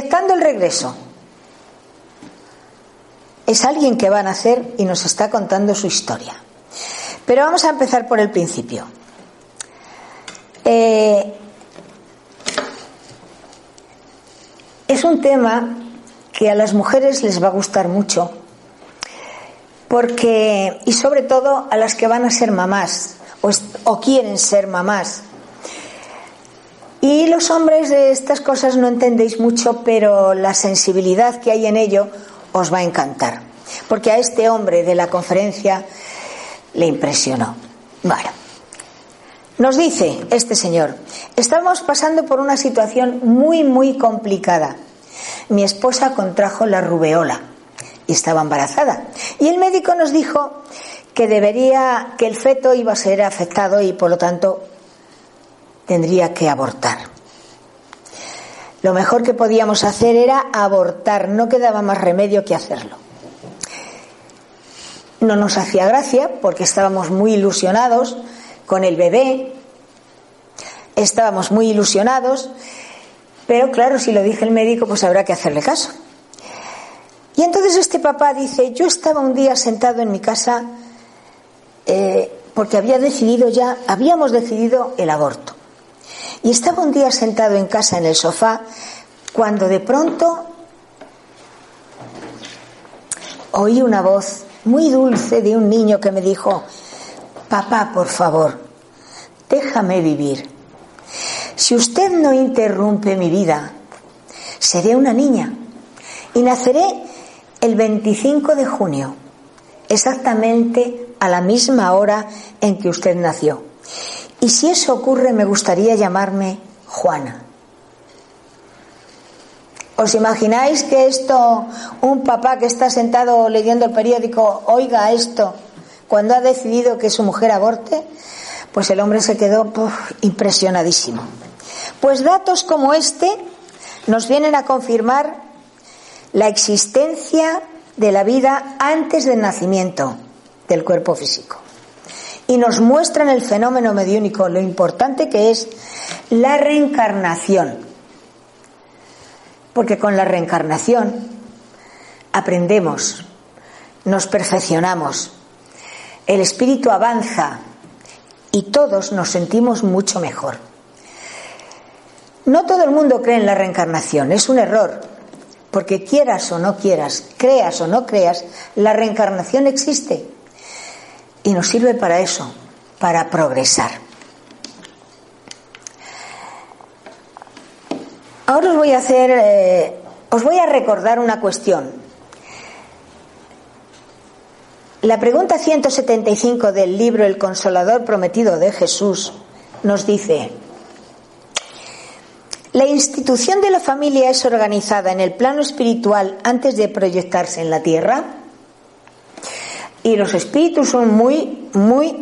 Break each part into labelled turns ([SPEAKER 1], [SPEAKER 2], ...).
[SPEAKER 1] Proyectando el regreso. Es alguien que va a nacer y nos está contando su historia. Pero vamos a empezar por el principio. Eh, es un tema que a las mujeres les va a gustar mucho, porque, y sobre todo a las que van a ser mamás o, o quieren ser mamás. Y los hombres de estas cosas no entendéis mucho, pero la sensibilidad que hay en ello os va a encantar. Porque a este hombre de la conferencia le impresionó. Bueno, nos dice este señor, estamos pasando por una situación muy, muy complicada. Mi esposa contrajo la rubeola y estaba embarazada. Y el médico nos dijo que debería, que el feto iba a ser afectado y por lo tanto tendría que abortar. Lo mejor que podíamos hacer era abortar, no quedaba más remedio que hacerlo. No nos hacía gracia porque estábamos muy ilusionados con el bebé, estábamos muy ilusionados, pero claro, si lo dije el médico, pues habrá que hacerle caso. Y entonces este papá dice, yo estaba un día sentado en mi casa eh, porque había decidido ya, habíamos decidido el aborto. Y estaba un día sentado en casa en el sofá cuando de pronto oí una voz muy dulce de un niño que me dijo, papá, por favor, déjame vivir. Si usted no interrumpe mi vida, seré una niña y naceré el 25 de junio, exactamente a la misma hora en que usted nació. Y si eso ocurre, me gustaría llamarme Juana. ¿Os imagináis que esto, un papá que está sentado leyendo el periódico, oiga esto cuando ha decidido que su mujer aborte? Pues el hombre se quedó impresionadísimo. Pues datos como este nos vienen a confirmar la existencia de la vida antes del nacimiento del cuerpo físico y nos muestran el fenómeno mediúnico, lo importante que es la reencarnación. Porque con la reencarnación aprendemos, nos perfeccionamos, el espíritu avanza y todos nos sentimos mucho mejor. No todo el mundo cree en la reencarnación, es un error, porque quieras o no quieras, creas o no creas, la reencarnación existe y nos sirve para eso, para progresar. Ahora os voy a hacer, eh, os voy a recordar una cuestión. La pregunta 175 del libro El Consolador Prometido de Jesús nos dice, ¿la institución de la familia es organizada en el plano espiritual antes de proyectarse en la tierra? Y los espíritus son muy, muy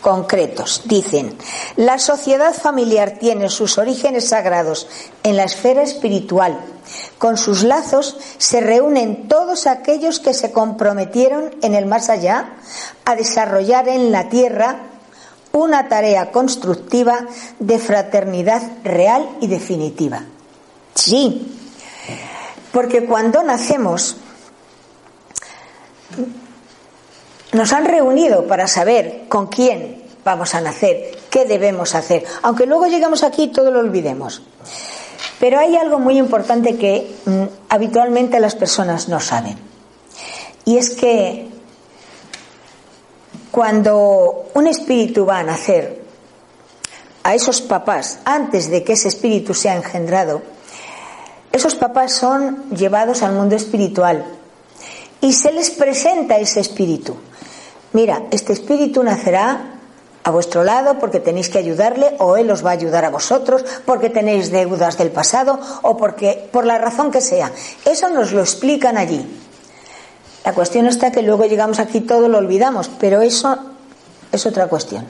[SPEAKER 1] concretos. Dicen, la sociedad familiar tiene sus orígenes sagrados en la esfera espiritual. Con sus lazos se reúnen todos aquellos que se comprometieron en el más allá a desarrollar en la tierra una tarea constructiva de fraternidad real y definitiva. Sí, porque cuando nacemos nos han reunido para saber con quién vamos a nacer, qué debemos hacer, aunque luego llegamos aquí y todo lo olvidemos. Pero hay algo muy importante que mm, habitualmente las personas no saben. Y es que cuando un espíritu va a nacer, a esos papás, antes de que ese espíritu sea engendrado, esos papás son llevados al mundo espiritual y se les presenta ese espíritu mira, este espíritu nacerá a vuestro lado porque tenéis que ayudarle o él os va a ayudar a vosotros porque tenéis deudas del pasado o porque por la razón que sea. Eso nos lo explican allí. La cuestión está que luego llegamos aquí todo lo olvidamos, pero eso es otra cuestión.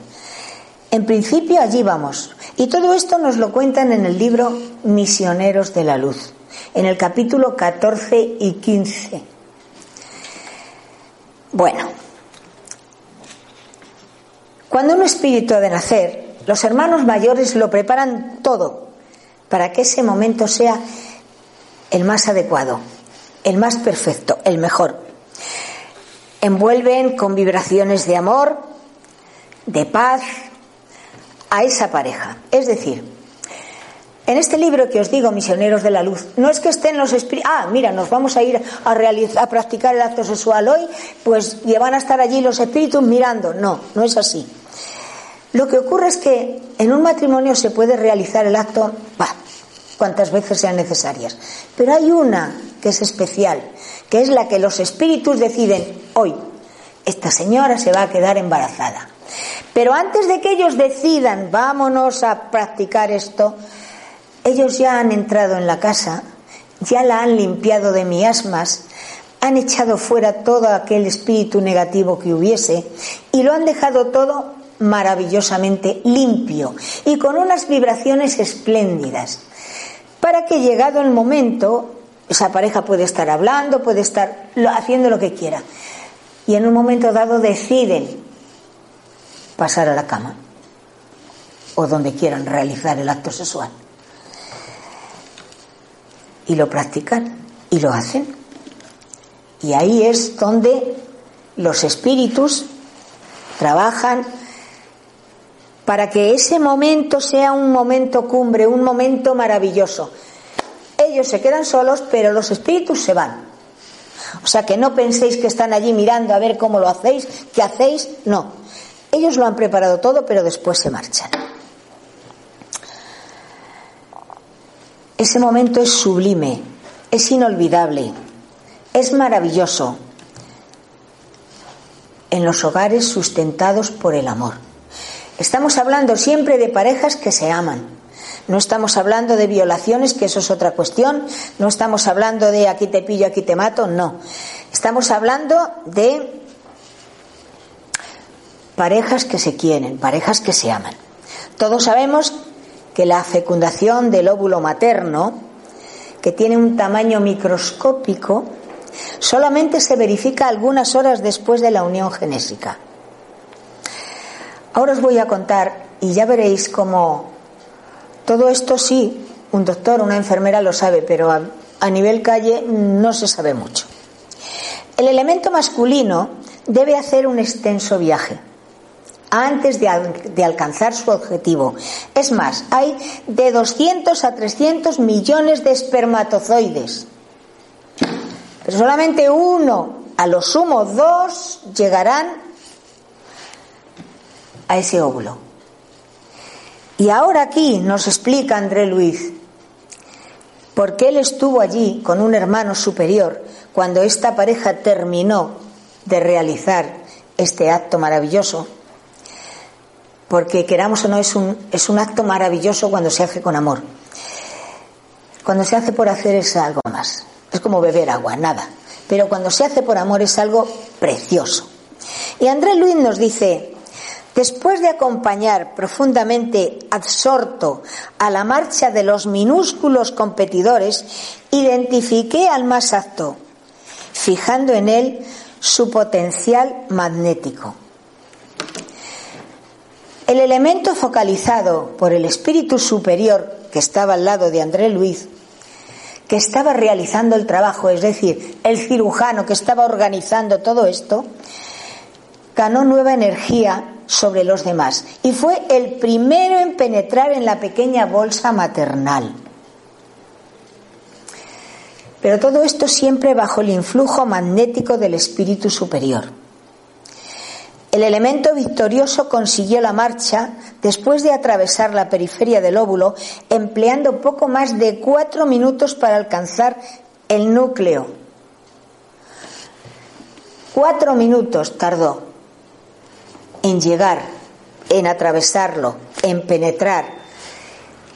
[SPEAKER 1] En principio allí vamos. Y todo esto nos lo cuentan en el libro Misioneros de la Luz, en el capítulo 14 y 15. Bueno, cuando un espíritu ha de nacer, los hermanos mayores lo preparan todo para que ese momento sea el más adecuado, el más perfecto, el mejor. Envuelven con vibraciones de amor, de paz a esa pareja. Es decir, en este libro que os digo, Misioneros de la Luz, no es que estén los espíritus. Ah, mira, nos vamos a ir a, realizar, a practicar el acto sexual hoy, pues y van a estar allí los espíritus mirando. No, no es así. Lo que ocurre es que en un matrimonio se puede realizar el acto, bah, cuantas veces sean necesarias. Pero hay una que es especial, que es la que los espíritus deciden hoy. Esta señora se va a quedar embarazada. Pero antes de que ellos decidan, vámonos a practicar esto, ellos ya han entrado en la casa, ya la han limpiado de miasmas, han echado fuera todo aquel espíritu negativo que hubiese y lo han dejado todo maravillosamente limpio y con unas vibraciones espléndidas para que llegado el momento, esa pareja puede estar hablando, puede estar haciendo lo que quiera. Y en un momento dado deciden pasar a la cama o donde quieran realizar el acto sexual. Y lo practican y lo hacen. Y ahí es donde los espíritus trabajan para que ese momento sea un momento cumbre, un momento maravilloso. Ellos se quedan solos, pero los espíritus se van. O sea que no penséis que están allí mirando a ver cómo lo hacéis, qué hacéis, no. Ellos lo han preparado todo, pero después se marchan. Ese momento es sublime, es inolvidable, es maravilloso en los hogares sustentados por el amor. Estamos hablando siempre de parejas que se aman. No estamos hablando de violaciones, que eso es otra cuestión. No estamos hablando de aquí te pillo, aquí te mato. No. Estamos hablando de parejas que se quieren, parejas que se aman. Todos sabemos que la fecundación del óvulo materno, que tiene un tamaño microscópico, solamente se verifica algunas horas después de la unión genésica. Ahora os voy a contar y ya veréis cómo todo esto sí, un doctor, una enfermera lo sabe, pero a, nivel calle no se sabe mucho. El elemento masculino debe hacer un extenso viaje antes de, de, alcanzar su objetivo. Es más, hay de 200 a 300 millones de espermatozoides. Pero solamente uno, a lo sumo dos, llegarán a ese óvulo. Y ahora aquí nos explica André Luis por qué él estuvo allí con un hermano superior cuando esta pareja terminó de realizar este acto maravilloso. Porque queramos o no, es un, es un acto maravilloso cuando se hace con amor. Cuando se hace por hacer es algo más. Es como beber agua, nada. Pero cuando se hace por amor es algo precioso. Y André Luis nos dice, Después de acompañar profundamente absorto a la marcha de los minúsculos competidores, identifiqué al más apto, fijando en él su potencial magnético. El elemento focalizado por el espíritu superior que estaba al lado de André Luis, que estaba realizando el trabajo, es decir, el cirujano que estaba organizando todo esto, ganó nueva energía sobre los demás y fue el primero en penetrar en la pequeña bolsa maternal. Pero todo esto siempre bajo el influjo magnético del espíritu superior. El elemento victorioso consiguió la marcha después de atravesar la periferia del óvulo, empleando poco más de cuatro minutos para alcanzar el núcleo. Cuatro minutos tardó en llegar, en atravesarlo, en penetrar.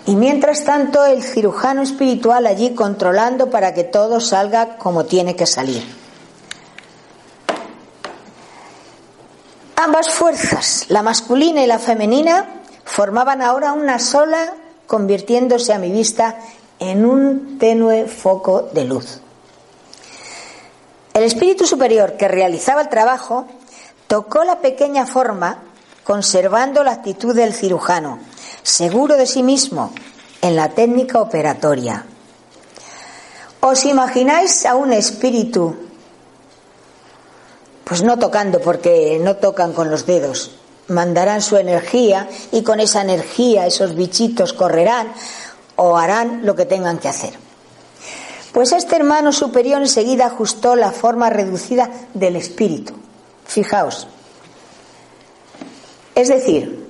[SPEAKER 1] Y mientras tanto el cirujano espiritual allí controlando para que todo salga como tiene que salir. Ambas fuerzas, la masculina y la femenina, formaban ahora una sola, convirtiéndose a mi vista en un tenue foco de luz. El espíritu superior que realizaba el trabajo Tocó la pequeña forma conservando la actitud del cirujano, seguro de sí mismo en la técnica operatoria. ¿Os imagináis a un espíritu? Pues no tocando, porque no tocan con los dedos. Mandarán su energía y con esa energía esos bichitos correrán o harán lo que tengan que hacer. Pues este hermano superior enseguida ajustó la forma reducida del espíritu. Fijaos. Es decir,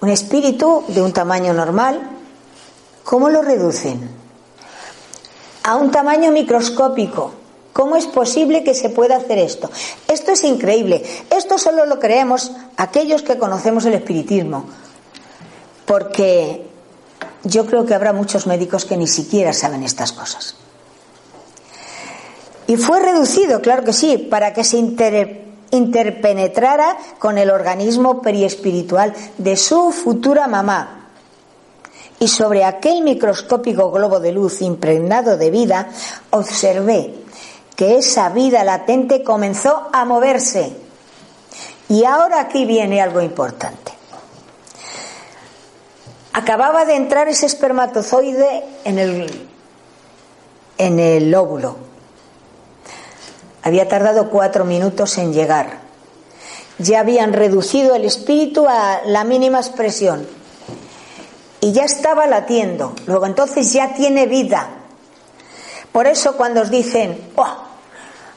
[SPEAKER 1] un espíritu de un tamaño normal, ¿cómo lo reducen? A un tamaño microscópico. ¿Cómo es posible que se pueda hacer esto? Esto es increíble. Esto solo lo creemos aquellos que conocemos el espiritismo. Porque yo creo que habrá muchos médicos que ni siquiera saben estas cosas. Y fue reducido, claro que sí, para que se interpenetrara con el organismo periespiritual de su futura mamá. Y sobre aquel microscópico globo de luz impregnado de vida, observé que esa vida latente comenzó a moverse. Y ahora aquí viene algo importante. Acababa de entrar ese espermatozoide en el, en el óvulo. Había tardado cuatro minutos en llegar. Ya habían reducido el espíritu a la mínima expresión. Y ya estaba latiendo. Luego entonces ya tiene vida. Por eso cuando os dicen, oh,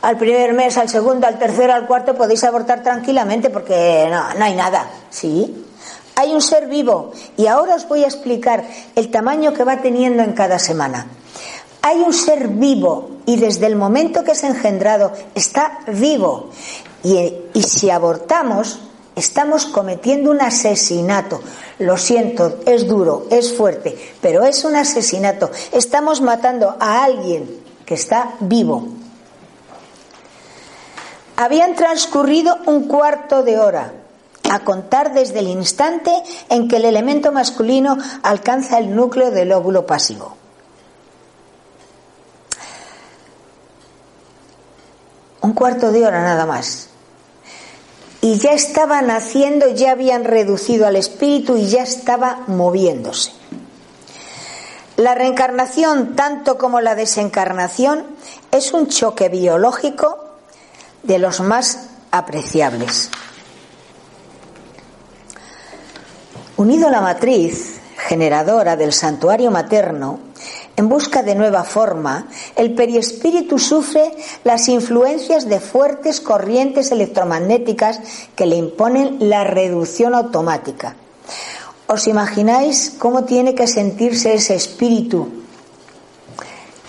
[SPEAKER 1] al primer mes, al segundo, al tercero, al cuarto podéis abortar tranquilamente porque no, no hay nada. Sí, hay un ser vivo y ahora os voy a explicar el tamaño que va teniendo en cada semana. Hay un ser vivo y desde el momento que es engendrado está vivo. Y, y si abortamos, estamos cometiendo un asesinato. Lo siento, es duro, es fuerte, pero es un asesinato. Estamos matando a alguien que está vivo. Habían transcurrido un cuarto de hora a contar desde el instante en que el elemento masculino alcanza el núcleo del óvulo pasivo. Un cuarto de hora nada más. Y ya estaba naciendo, ya habían reducido al espíritu y ya estaba moviéndose. La reencarnación, tanto como la desencarnación, es un choque biológico de los más apreciables. Unido a la matriz generadora del santuario materno, en busca de nueva forma, el periespíritu sufre las influencias de fuertes corrientes electromagnéticas que le imponen la reducción automática. ¿Os imagináis cómo tiene que sentirse ese espíritu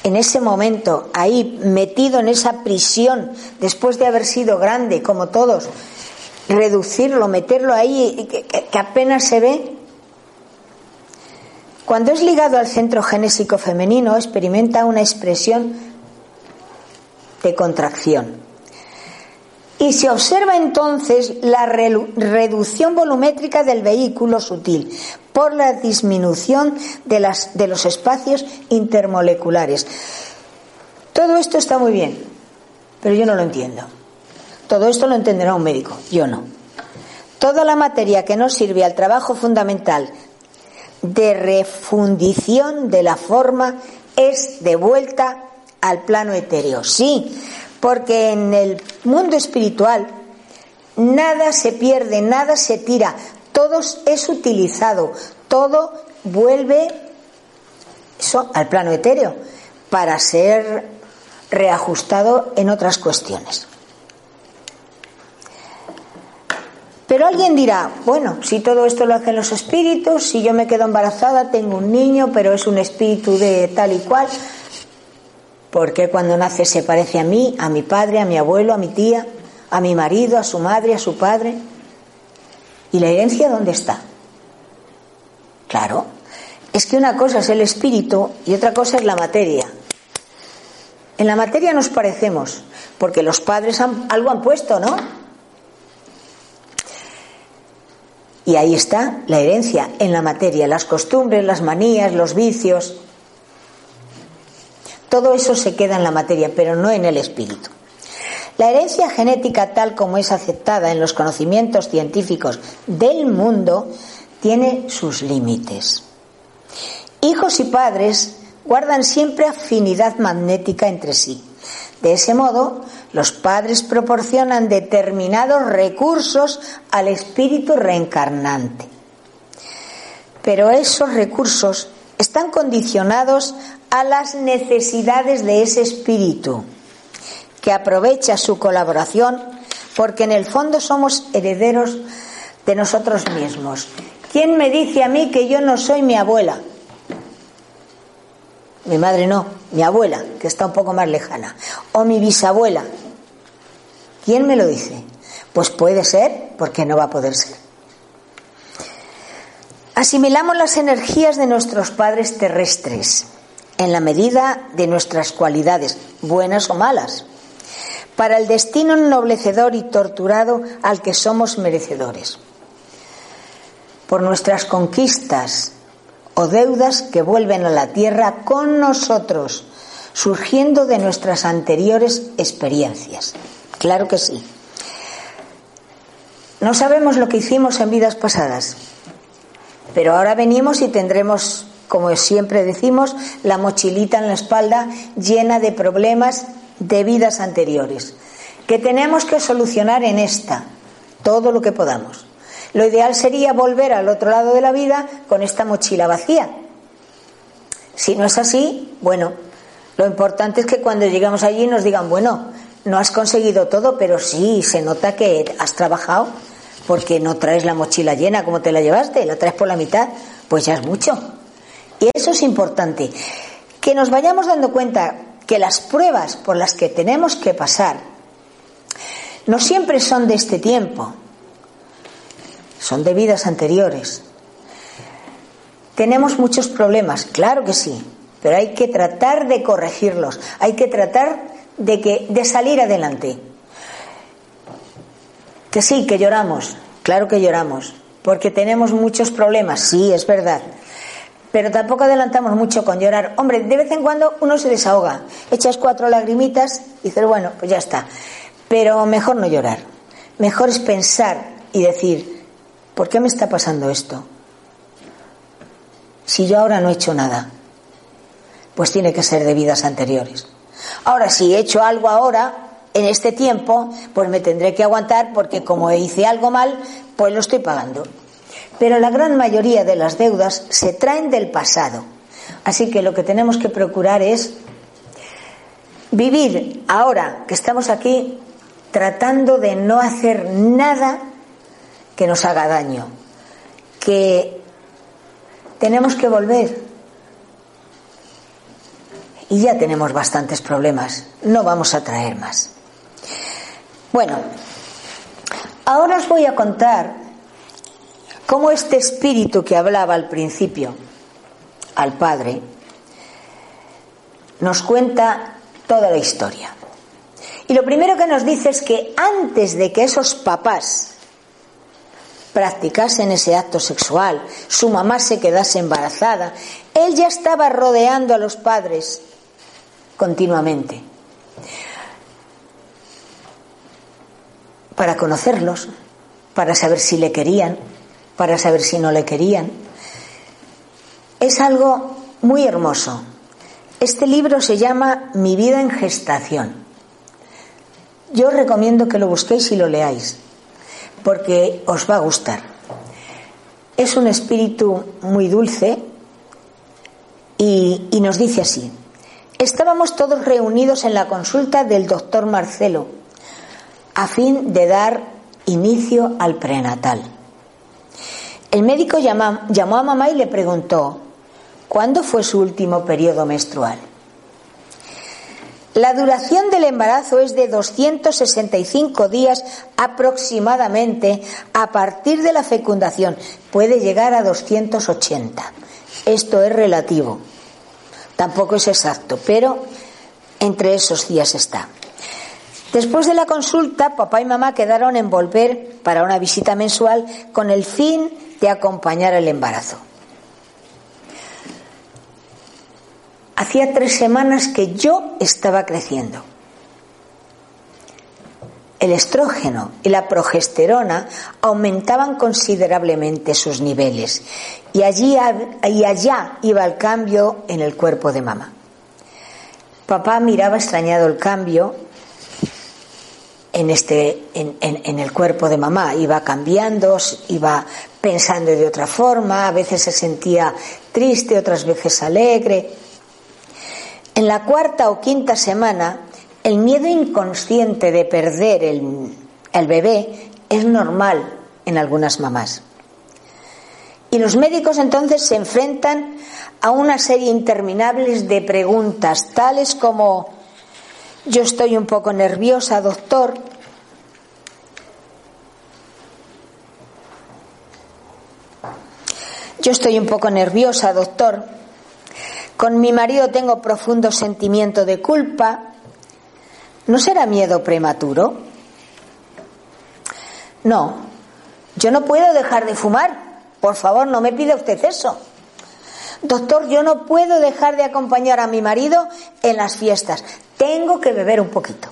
[SPEAKER 1] en ese momento, ahí metido en esa prisión, después de haber sido grande, como todos, reducirlo, meterlo ahí, que, apenas se ve. Cuando es ligado al centro genésico femenino, experimenta una expresión de contracción. Y se observa entonces la reducción volumétrica del vehículo sutil por la disminución de, de los espacios intermoleculares. Todo esto está muy bien, pero yo no lo entiendo. Todo esto lo entenderá un médico, yo no. Toda la materia que no sirve al trabajo fundamental de refundición de la forma es de vuelta al plano etéreo. Sí, porque en el mundo espiritual nada se pierde, nada se tira, todo es utilizado, todo vuelve al plano etéreo para ser reajustado en otras cuestiones. Pero alguien dirá, bueno, si todo esto lo hacen los espíritus, si yo me quedo embarazada, tengo un niño, pero es un espíritu de tal y cual, ¿por qué cuando nace se parece a mí, a mi padre, a mi abuelo, a mi tía, a mi marido, a su madre, a su padre? ¿Y la herencia dónde está? Claro, es que una cosa es el espíritu y otra cosa es la materia. En la materia nos parecemos, porque los padres algo han puesto, ¿no? Y ahí está la herencia en la materia, las costumbres, las manías, los vicios. Todo eso se queda en la materia, pero no en el espíritu. La herencia genética tal como es aceptada en los conocimientos científicos del mundo tiene sus límites. Hijos y padres guardan siempre afinidad magnética entre sí. De ese modo, los padres proporcionan determinados recursos al espíritu reencarnante. Pero esos recursos están condicionados a las necesidades de ese espíritu, que aprovecha su colaboración porque en el fondo somos herederos de nosotros mismos. ¿Quién me dice a mí que yo no soy mi abuela? Mi madre no, mi abuela, que está un poco más lejana. O mi bisabuela. ¿Quién me lo dice? Pues puede ser, porque no va a poder ser. Asimilamos las energías de nuestros padres terrestres en la medida de nuestras cualidades, buenas o malas, para el destino ennoblecedor y torturado al que somos merecedores por nuestras conquistas o deudas que vuelven a la tierra con nosotros, surgiendo de nuestras anteriores experiencias. Claro que sí. No sabemos lo que hicimos en vidas pasadas, pero ahora venimos y tendremos, como siempre decimos, la mochilita en la espalda llena de problemas de vidas anteriores, que tenemos que solucionar en esta, todo lo que podamos. Lo ideal sería volver al otro lado de la vida con esta mochila vacía. Si no es así, bueno, lo importante es que cuando llegamos allí nos digan, bueno, no has conseguido todo, pero sí, se nota que has trabajado, porque no traes la mochila llena como te la llevaste, la traes por la mitad, pues ya es mucho. Y eso es importante. Que nos vayamos dando cuenta que las pruebas por las que tenemos que pasar no siempre son de este tiempo, son de vidas anteriores. Tenemos muchos problemas, claro que sí, pero hay que tratar de corregirlos, hay que tratar de, que, de salir adelante. Que sí, que lloramos, claro que lloramos, porque tenemos muchos problemas, sí, es verdad. Pero tampoco adelantamos mucho con llorar. Hombre, de vez en cuando uno se desahoga, echas cuatro lagrimitas y dices, bueno, pues ya está. Pero mejor no llorar. Mejor es pensar y decir, ¿Por qué me está pasando esto? Si yo ahora no he hecho nada, pues tiene que ser de vidas anteriores. Ahora, si he hecho algo ahora, en este tiempo, pues me tendré que aguantar porque como hice algo mal, pues lo estoy pagando. Pero la gran mayoría de las deudas se traen del pasado. Así que lo que tenemos que procurar es vivir ahora que estamos aquí tratando de no hacer nada que nos haga daño, que tenemos que volver. Y ya tenemos bastantes problemas, no vamos a traer más. Bueno, ahora os voy a contar cómo este espíritu que hablaba al principio, al Padre, nos cuenta toda la historia. Y lo primero que nos dice es que antes de que esos papás practicasen ese acto sexual, su mamá se quedase embarazada, él ya estaba rodeando a los padres continuamente para conocerlos, para saber si le querían, para saber si no le querían. Es algo muy hermoso. Este libro se llama Mi vida en gestación. Yo os recomiendo que lo busquéis y lo leáis porque os va a gustar. Es un espíritu muy dulce y, nos dice así. Estábamos todos reunidos en la consulta del doctor Marcelo a fin de dar inicio al prenatal. El médico llamó a mamá y le preguntó, ¿cuándo fue su último periodo menstrual? La duración del embarazo es de 265 días aproximadamente a partir de la fecundación. Puede llegar a 280. Esto es relativo. Tampoco es exacto, pero entre esos días está. Después de la consulta, papá y mamá quedaron en volver para una visita mensual con el fin de acompañar el embarazo. Hacía tres semanas que yo estaba creciendo. el estrógeno y la progesterona aumentaban considerablemente sus niveles y allí y allá iba el cambio en el cuerpo de mamá. Papá miraba extrañado el cambio en este en, en, el cuerpo de mamá iba cambiando iba pensando de otra forma a veces se sentía triste otras veces alegre en la cuarta o quinta semana el miedo inconsciente de perder el, bebé es normal en algunas mamás y los médicos entonces se enfrentan a una serie interminable de preguntas tales como yo estoy un poco nerviosa, doctor. Yo estoy un poco nerviosa, doctor. Con mi marido tengo profundo sentimiento de culpa. ¿No será miedo prematuro? No, yo no puedo dejar de fumar. Por favor, no me pida usted eso. Doctor, yo no puedo dejar de acompañar a mi marido en las fiestas. Tengo que beber un poquito.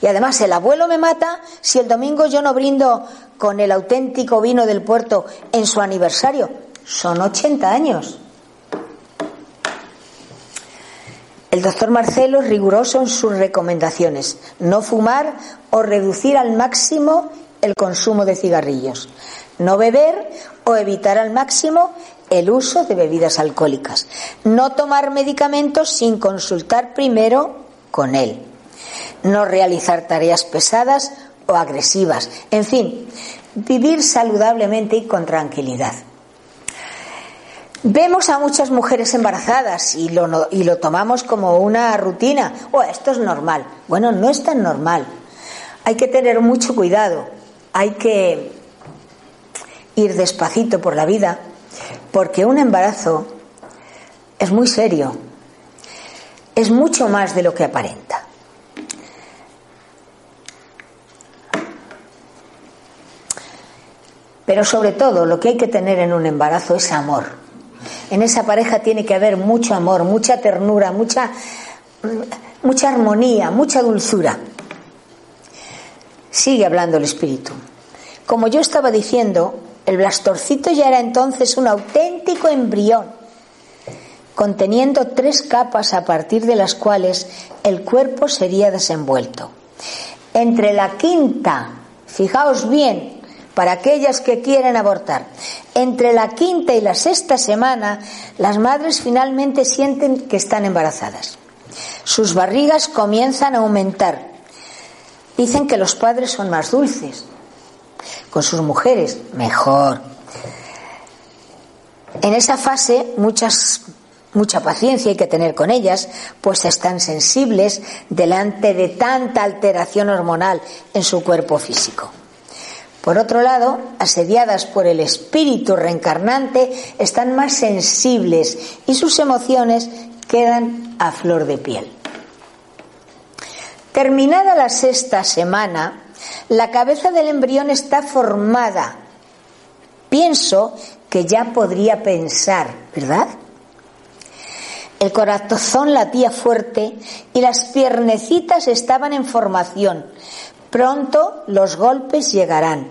[SPEAKER 1] Y además el abuelo me mata si el domingo yo no brindo con el auténtico vino del puerto en su aniversario. Son 80 años. El doctor Marcelo es riguroso en sus recomendaciones. No fumar o reducir al máximo el consumo de cigarrillos. No beber o evitar al máximo el uso de bebidas alcohólicas. No tomar medicamentos sin consultar primero con él. No realizar tareas pesadas o agresivas. En fin, vivir saludablemente y con tranquilidad. Vemos a muchas mujeres embarazadas y lo, y lo tomamos como una rutina. Oh, esto es normal. Bueno, no es tan normal. Hay que tener mucho cuidado. Hay que ir despacito por la vida porque un embarazo es muy serio, es mucho más de lo que aparenta. Pero sobre todo lo que hay que tener en un embarazo es amor. En esa pareja tiene que haber mucho amor, mucha ternura, mucha, mucha armonía, mucha dulzura. Sigue hablando el espíritu. Como yo estaba diciendo, el blastorcito ya era entonces un auténtico embrión, conteniendo tres capas a partir de las cuales el cuerpo sería desenvuelto. Entre la quinta, fijaos bien, para aquellas que quieren abortar, entre la quinta y la sexta semana, las madres finalmente sienten que están embarazadas. Sus barrigas comienzan a aumentar. Dicen que los padres son más dulces, con sus mujeres, mejor. En esa fase mucha paciencia hay que tener con ellas, pues están sensibles delante de tanta alteración hormonal en su cuerpo físico. Por otro lado, asediadas por el espíritu reencarnante, están más sensibles y sus emociones quedan a flor de piel. Terminada la sexta semana, la cabeza del embrión está formada. Pienso que ya podría pensar, ¿verdad? El corazón latía fuerte y las piernecitas estaban en formación. Pronto los golpes llegarán.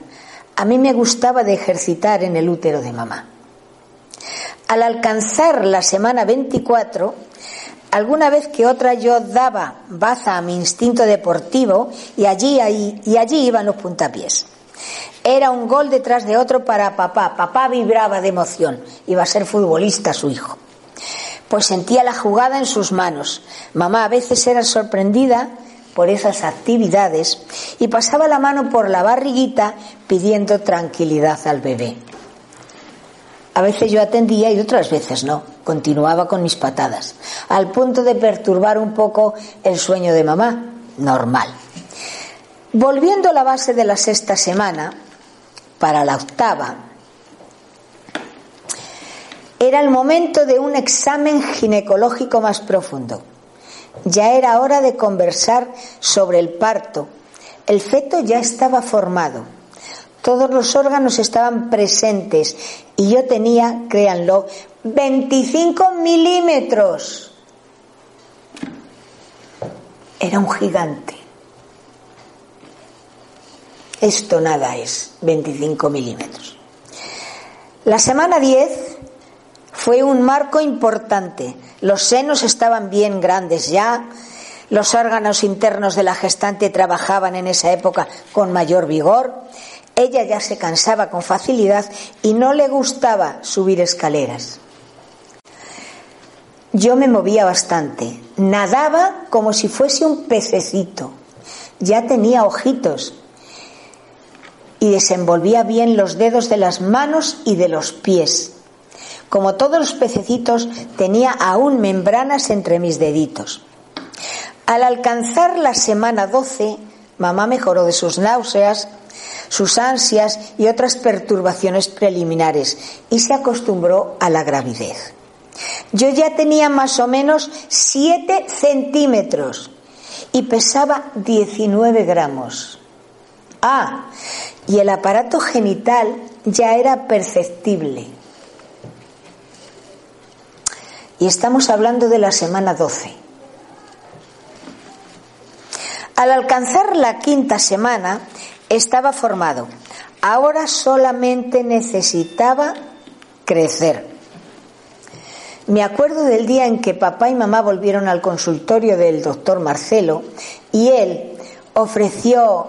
[SPEAKER 1] A mí me gustaba de ejercitar en el útero de mamá. Al alcanzar la semana 24, alguna vez que otra yo daba baza a mi instinto deportivo y allí, y allí iban los puntapiés. Era un gol detrás de otro para papá. Papá vibraba de emoción. Iba a ser futbolista su hijo. Pues sentía la jugada en sus manos. Mamá a veces era sorprendida por esas actividades y pasaba la mano por la barriguita pidiendo tranquilidad al bebé. A veces yo atendía y otras veces no. Continuaba con mis patadas, al punto de perturbar un poco el sueño de mamá. Normal. Volviendo a la base de la sexta semana, para la octava, era el momento de un examen ginecológico más profundo. Ya era hora de conversar sobre el parto. El feto ya estaba formado todos los órganos estaban presentes y yo tenía, créanlo, 25 milímetros. Era un gigante. Esto nada es 25 milímetros. La semana 10 fue un marco importante. Los senos estaban bien grandes ya, los órganos internos de la gestante trabajaban en esa época con mayor vigor, ella ya se cansaba con facilidad y no le gustaba subir escaleras. Yo me movía bastante, nadaba como si fuese un pececito, ya tenía ojitos y desenvolvía bien los dedos de las manos y de los pies. Como todos los pececitos, tenía aún membranas entre mis deditos. Al alcanzar la semana 12, mamá mejoró de sus náuseas, sus ansias y otras perturbaciones preliminares y se acostumbró a la gravidez. Yo ya tenía más o menos 7 centímetros y pesaba 19 gramos. Ah, y el aparato genital ya era perceptible. Y estamos hablando de la semana 12. Al alcanzar la quinta semana estaba formado. Ahora solamente necesitaba crecer. Me acuerdo del día en que papá y mamá volvieron al consultorio del doctor Marcelo y él ofreció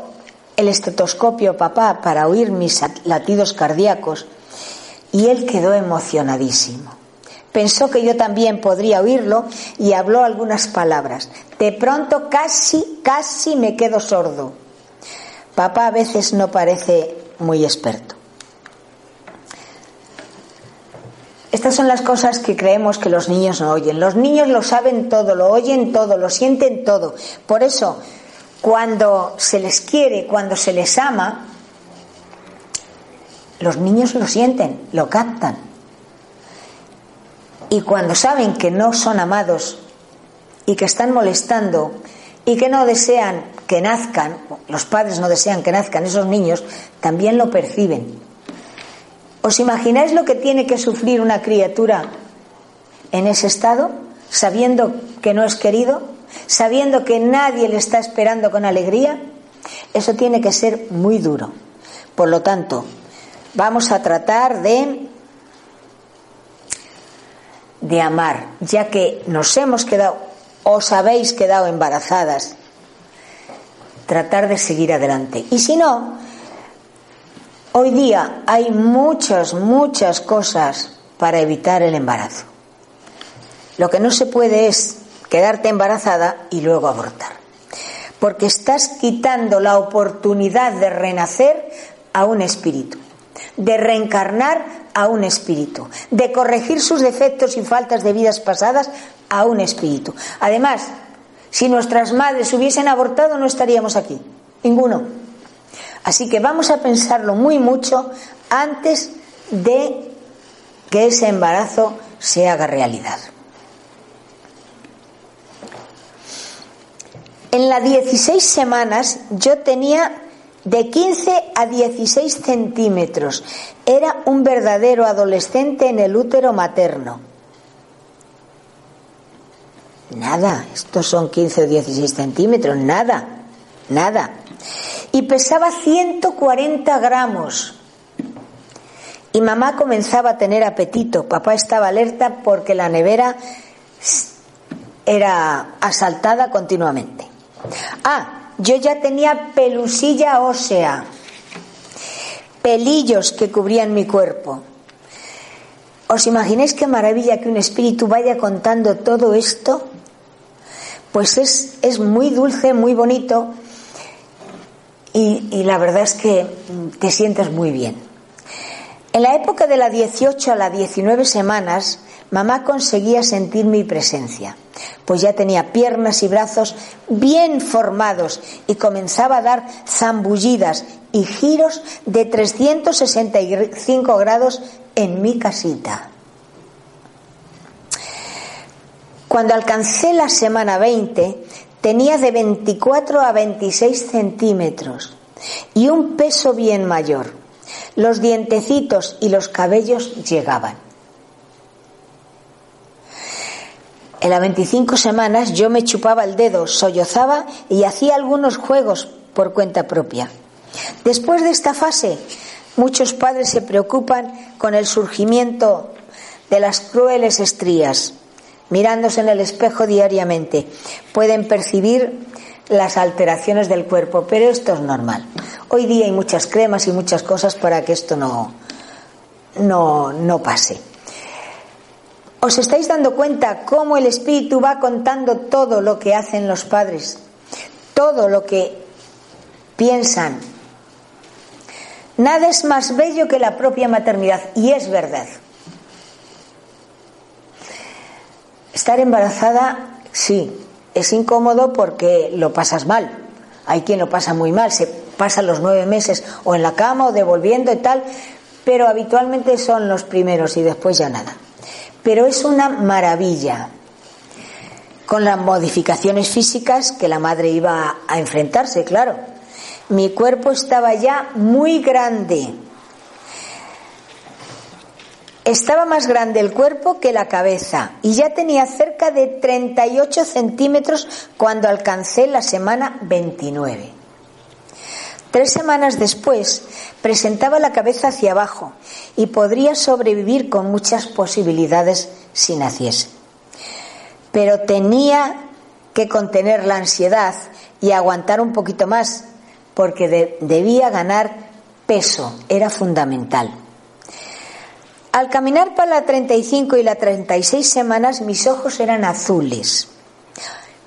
[SPEAKER 1] el estetoscopio a papá para oír mis latidos cardíacos y él quedó emocionadísimo. Pensó que yo también podría oírlo y habló algunas palabras. De pronto casi, casi me quedo sordo. Papá a veces no parece muy experto. Estas son las cosas que creemos que los niños no oyen. Los niños lo saben todo, lo oyen todo, lo sienten todo. Por eso, cuando se les quiere, cuando se les ama, los niños lo sienten, lo captan. Y cuando saben que no son amados y que están molestando y que no desean que nazcan, los padres no desean que nazcan esos niños, también lo perciben. ¿Os imagináis lo que tiene que sufrir una criatura en ese estado, sabiendo que no es querido, sabiendo que nadie le está esperando con alegría? Eso tiene que ser muy duro. Por lo tanto, vamos a tratar de de amar, ya que nos hemos quedado os habéis quedado embarazadas, tratar de seguir adelante. Y si no, hoy día hay muchas, muchas cosas para evitar el embarazo. Lo que no se puede es quedarte embarazada y luego abortar. Porque estás quitando la oportunidad de renacer a un espíritu, de reencarnar a un espíritu, de corregir sus defectos y faltas de vidas pasadas a un espíritu. Además, si nuestras madres hubiesen abortado no estaríamos aquí, ninguno. Así que vamos a pensarlo muy mucho antes de que ese embarazo se haga realidad. En las 16 semanas yo tenía de 15 a 16 centímetros. Era un verdadero adolescente en el útero materno. Nada, estos son 15 o 16 centímetros, nada, nada. Y pesaba 140 gramos. Y mamá comenzaba a tener apetito. Papá estaba alerta porque la nevera era asaltada continuamente. Ah, yo ya tenía pelusilla ósea, pelillos que cubrían mi cuerpo. ¿Os imagináis qué maravilla que un espíritu vaya contando todo esto? pues es, es muy dulce, muy bonito y, la verdad es que te sientes muy bien. En la época de las 18 a las 19 semanas, mamá conseguía sentir mi presencia, pues ya tenía piernas y brazos bien formados y comenzaba a dar zambullidas y giros de 365 grados en mi casita. Cuando alcancé la semana 20, tenía de 24 a 26 centímetros y un peso bien mayor. Los dientecitos y los cabellos llegaban. En las 25 semanas yo me chupaba el dedo, sollozaba y hacía algunos juegos por cuenta propia. Después de esta fase, muchos padres se preocupan con el surgimiento de las crueles estrías. Mirándose en el espejo diariamente, pueden percibir las alteraciones del cuerpo, pero esto es normal. Hoy día hay muchas cremas y muchas cosas para que esto no, no, no pase. ¿Os estáis dando cuenta cómo el Espíritu va contando todo lo que hacen los padres? Todo lo que piensan. Nada es más bello que la propia maternidad, y es verdad. Estar embarazada, sí, es incómodo porque lo pasas mal. Hay quien lo pasa muy mal, se pasa los nueve meses o en la cama o devolviendo y tal, pero habitualmente son los primeros y después ya nada. Pero es una maravilla. Con las modificaciones físicas que la madre iba a enfrentarse, claro. Mi cuerpo estaba ya muy grande. Estaba más grande el cuerpo que la cabeza y ya tenía cerca de 38 centímetros cuando alcancé la semana 29. Tres semanas después presentaba la cabeza hacia abajo y podría sobrevivir con muchas posibilidades si naciese. Pero tenía que contener la ansiedad y aguantar un poquito más porque debía ganar peso, era fundamental. Al caminar para la 35 y la 36 semanas mis ojos eran azules.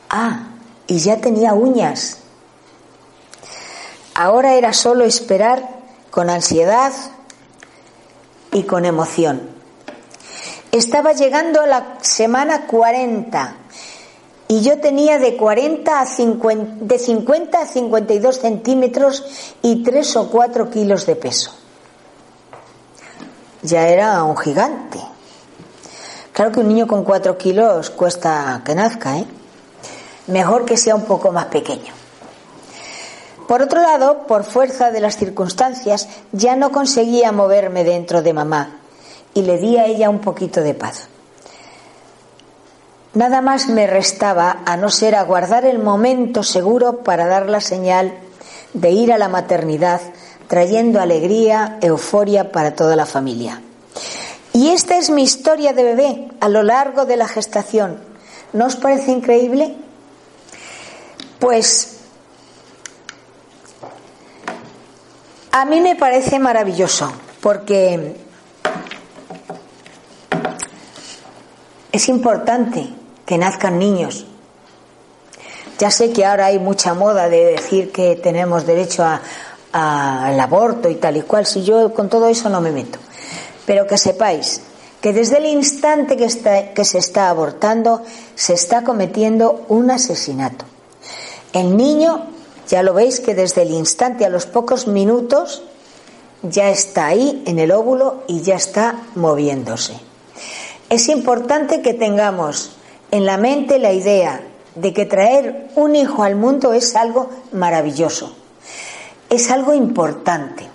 [SPEAKER 1] Ah, y ya tenía uñas. Ahora era solo esperar con ansiedad y con emoción. Estaba llegando a la semana 40 y yo tenía de 40 a 50, de 50 a 52 centímetros y 3 o 4 kilos de peso ya era un gigante. Claro que un niño con cuatro kilos cuesta que nazca, ¿eh? Mejor que sea un poco más pequeño. Por otro lado, por fuerza de las circunstancias, ya no conseguía moverme dentro de mamá y le di a ella un poquito de paz. Nada más me restaba a no ser aguardar el momento seguro para dar la señal de ir a la maternidad trayendo alegría, euforia para toda la familia. Y esta es mi historia de bebé a lo largo de la gestación. ¿No os parece increíble? Pues a mí me parece maravilloso porque es importante que nazcan niños. Ya sé que ahora hay mucha moda de decir que tenemos derecho a, al aborto y tal y cual, si yo con todo eso no me meto. Pero que sepáis que desde el instante que, está, que se está abortando se está cometiendo un asesinato. El niño, ya lo veis que desde el instante a los pocos minutos ya está ahí en el óvulo y ya está moviéndose. Es importante que tengamos en la mente la idea de que traer un hijo al mundo es algo maravilloso es algo importante.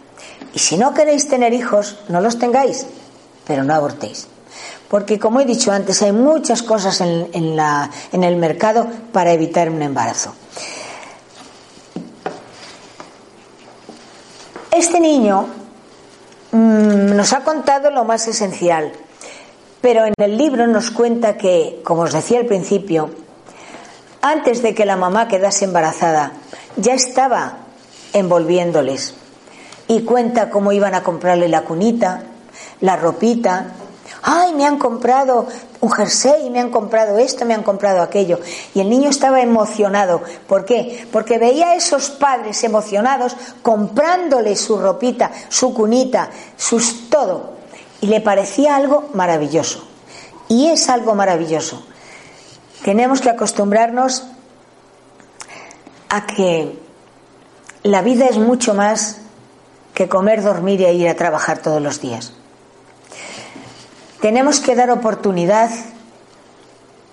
[SPEAKER 1] Y si no queréis tener hijos, no los tengáis, pero no abortéis. Porque, como he dicho antes, hay muchas cosas en, el mercado para evitar un embarazo. Este niño mm, nos ha contado lo más esencial, pero en el libro nos cuenta que, como os decía al principio, antes de que la mamá quedase embarazada, ya estaba envolviéndoles. Y cuenta cómo iban a comprarle la cunita, la ropita. Ay, me han comprado un jersey, me han comprado esto, me han comprado aquello. Y el niño estaba emocionado. ¿Por qué? Porque veía a esos padres emocionados comprándole su ropita, su cunita, sus todo. Y le parecía algo maravilloso. Y es algo maravilloso. Tenemos que acostumbrarnos a que la vida es mucho más que comer, dormir y ir a trabajar todos los días. Tenemos que dar oportunidad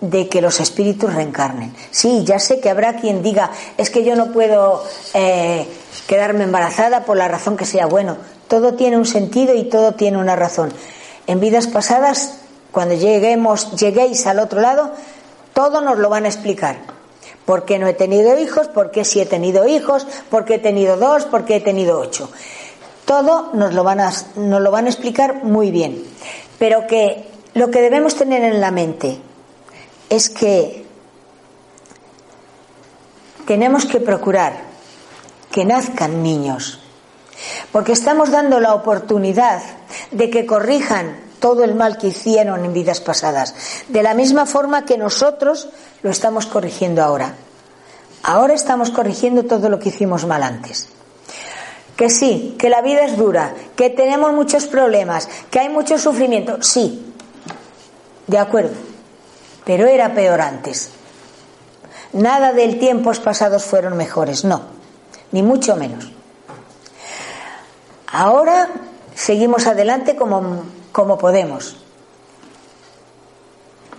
[SPEAKER 1] de que los espíritus reencarnen. Sí, ya sé que habrá quien diga, es que yo no puedo eh, quedarme embarazada por la razón que sea. Bueno, todo tiene un sentido y todo tiene una razón. En vidas pasadas, cuando lleguemos, lleguéis al otro lado, todo nos lo van a explicar. ¿Por qué no he tenido hijos? ¿Por qué sí he tenido hijos? ¿Por qué he tenido dos? ¿Por qué he tenido ocho? Todo nos lo van a, nos lo van a explicar muy bien. Pero que lo que debemos tener en la mente es que tenemos que procurar que nazcan niños, porque estamos dando la oportunidad de que corrijan todo el mal que hicieron en vidas pasadas, de la misma forma que nosotros lo estamos corrigiendo ahora. Ahora estamos corrigiendo todo lo que hicimos mal antes. Que sí, que la vida es dura, que tenemos muchos problemas, que hay mucho sufrimiento, sí, de acuerdo, pero era peor antes. Nada del tiempos pasados fueron mejores, no, ni mucho menos. Ahora seguimos adelante como como podemos.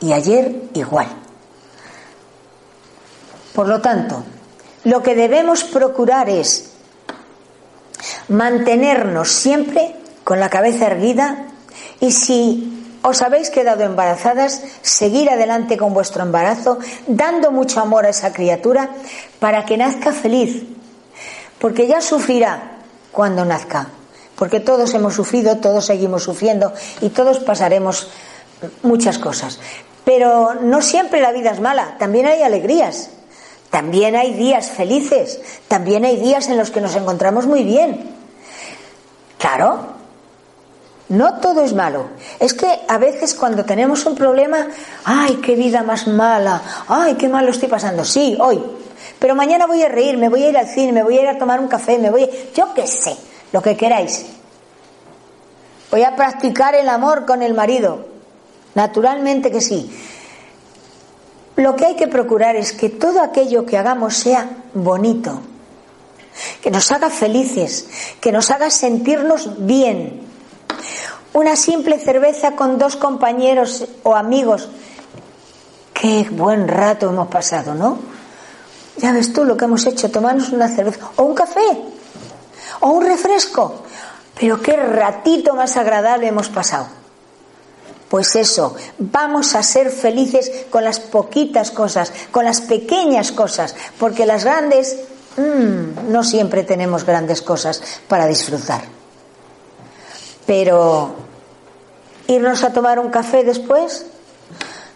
[SPEAKER 1] Y ayer igual. Por lo tanto, lo que debemos procurar es mantenernos siempre con la cabeza erguida y si os habéis quedado embarazadas, seguir adelante con vuestro embarazo, dando mucho amor a esa criatura para que nazca feliz, porque ya sufrirá cuando nazca porque todos hemos sufrido, todos seguimos sufriendo y todos pasaremos muchas cosas. Pero no siempre la vida es mala, también hay alegrías, también hay días felices, también hay días en los que nos encontramos muy bien. Claro, no todo es malo. Es que a veces cuando tenemos un problema, ay, qué vida más mala, ay, qué malo estoy pasando. Sí, hoy. Pero mañana voy a reír, me voy a ir al cine, me voy a ir a tomar un café, me voy a... Yo qué sé lo que queráis. Voy a practicar el amor con el marido. Naturalmente que sí. Lo que hay que procurar es que todo aquello que hagamos sea bonito, que nos haga felices, que nos haga sentirnos bien. Una simple cerveza con dos compañeros o amigos. Qué buen rato hemos pasado, ¿no? Ya ves tú lo que hemos hecho, tomarnos una cerveza o un café o un refresco. Pero qué ratito más agradable hemos pasado. Pues eso, vamos a ser felices con las poquitas cosas, con las pequeñas cosas, porque las grandes, mmm, no siempre tenemos grandes cosas para disfrutar. Pero irnos a tomar un café después,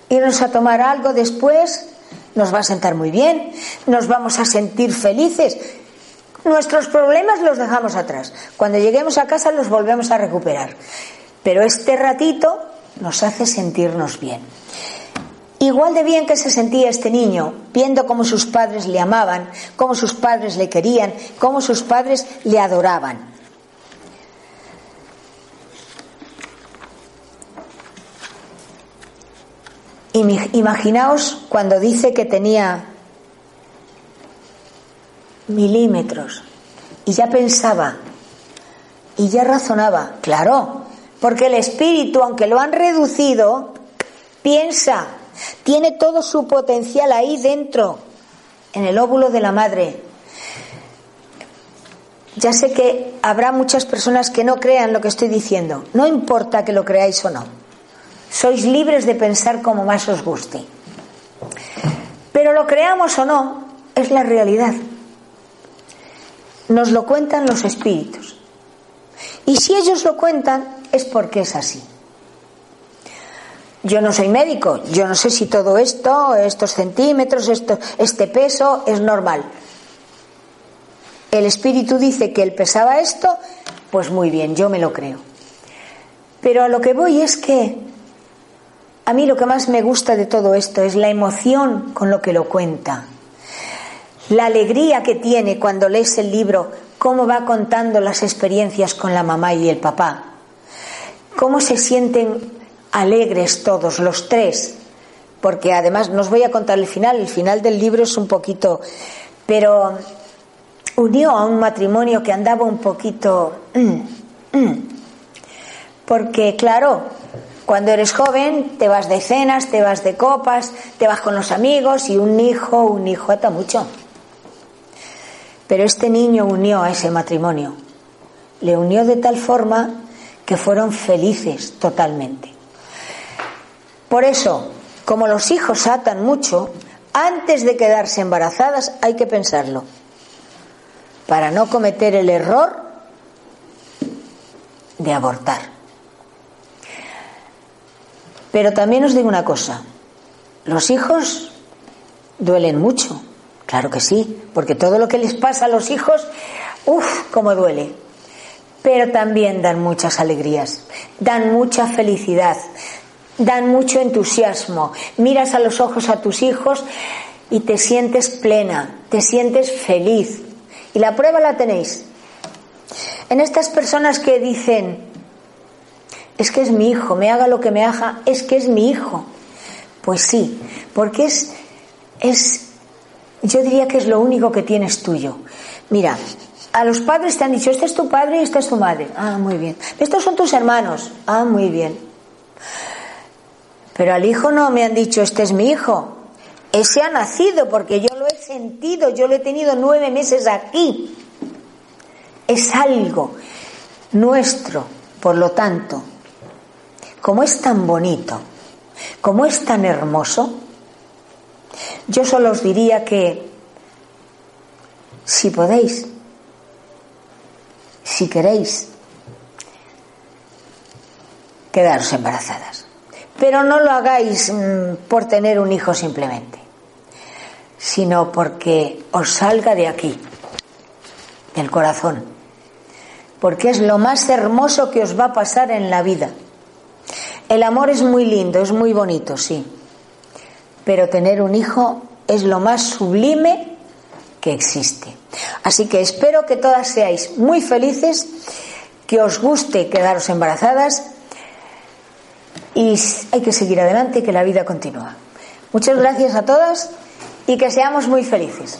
[SPEAKER 1] irnos a tomar algo después, nos va a sentar muy bien, nos vamos a sentir felices Nuestros problemas los dejamos atrás. Cuando lleguemos a casa los volvemos a recuperar. Pero este ratito nos hace sentirnos bien. Igual de bien que se sentía este niño, viendo cómo sus padres le amaban, cómo sus padres le querían, cómo sus padres le adoraban. Imaginaos cuando dice que tenía milímetros. Y ya pensaba, y ya razonaba, claro, porque el espíritu, aunque lo han reducido, piensa, tiene todo su potencial ahí dentro, en el óvulo de la madre. Ya sé que habrá muchas personas que no crean lo que estoy diciendo. No importa que lo creáis o no. Sois libres de pensar como más os guste. Pero lo creamos o no, es la realidad. Nos lo cuentan los espíritus. Y si ellos lo cuentan es porque es así. Yo no soy médico, yo no sé si todo esto, estos centímetros, esto, este peso es normal. El espíritu dice que él pesaba esto, pues muy bien, yo me lo creo. Pero a lo que voy es que a mí lo que más me gusta de todo esto es la emoción con lo que lo cuenta la alegría que tiene cuando lees el libro, cómo va contando las experiencias con la mamá y el papá, cómo se sienten alegres todos los tres, porque además no os voy a contar el final, el final del libro es un poquito, pero unió a un matrimonio que andaba un poquito, mm, mm. porque claro, cuando eres joven te vas de cenas, te vas de copas, te vas con los amigos y un hijo, un hijo ata mucho. Pero este niño unió a ese matrimonio. Le unió de tal forma que fueron felices totalmente. Por eso, como los hijos atan mucho, Antes de quedarse embarazadas hay que pensarlo para no cometer el error de abortar. Pero también os digo una cosa, los hijos duelen mucho, claro que sí, porque todo lo que les pasa a los hijos, uff, cómo duele. Pero también dan muchas alegrías, dan mucha felicidad, dan mucho entusiasmo. Miras a los ojos a tus hijos y te sientes plena, te sientes feliz. Y la prueba la tenéis. En estas personas que dicen, es que es mi hijo, me haga lo que me haga, es que es mi hijo. Pues sí, porque es, es, yo diría que es lo único que tienes tuyo. Mira, a los padres te han dicho, este es tu padre y esta es tu madre. Ah, muy bien. Estos son tus hermanos. Ah, muy bien. Pero al hijo no me han dicho, este es mi hijo. Ese ha nacido porque yo lo he sentido, yo lo he tenido nueve meses aquí. Es algo nuestro, por lo tanto, como es tan bonito, como es tan hermoso, yo solo os diría que si podéis, si queréis, quedaros embarazadas. Pero no lo hagáis mm, por tener un hijo simplemente, sino porque os salga de aquí, del corazón, porque es lo más hermoso que os va a pasar en la vida. El amor es muy lindo, es muy bonito, sí, pero tener un hijo es lo más sublime que existe. Así que espero que todas seáis muy felices, que os guste quedaros embarazadas y hay que seguir adelante y que la vida continúa. Muchas gracias a todas y que seamos muy felices.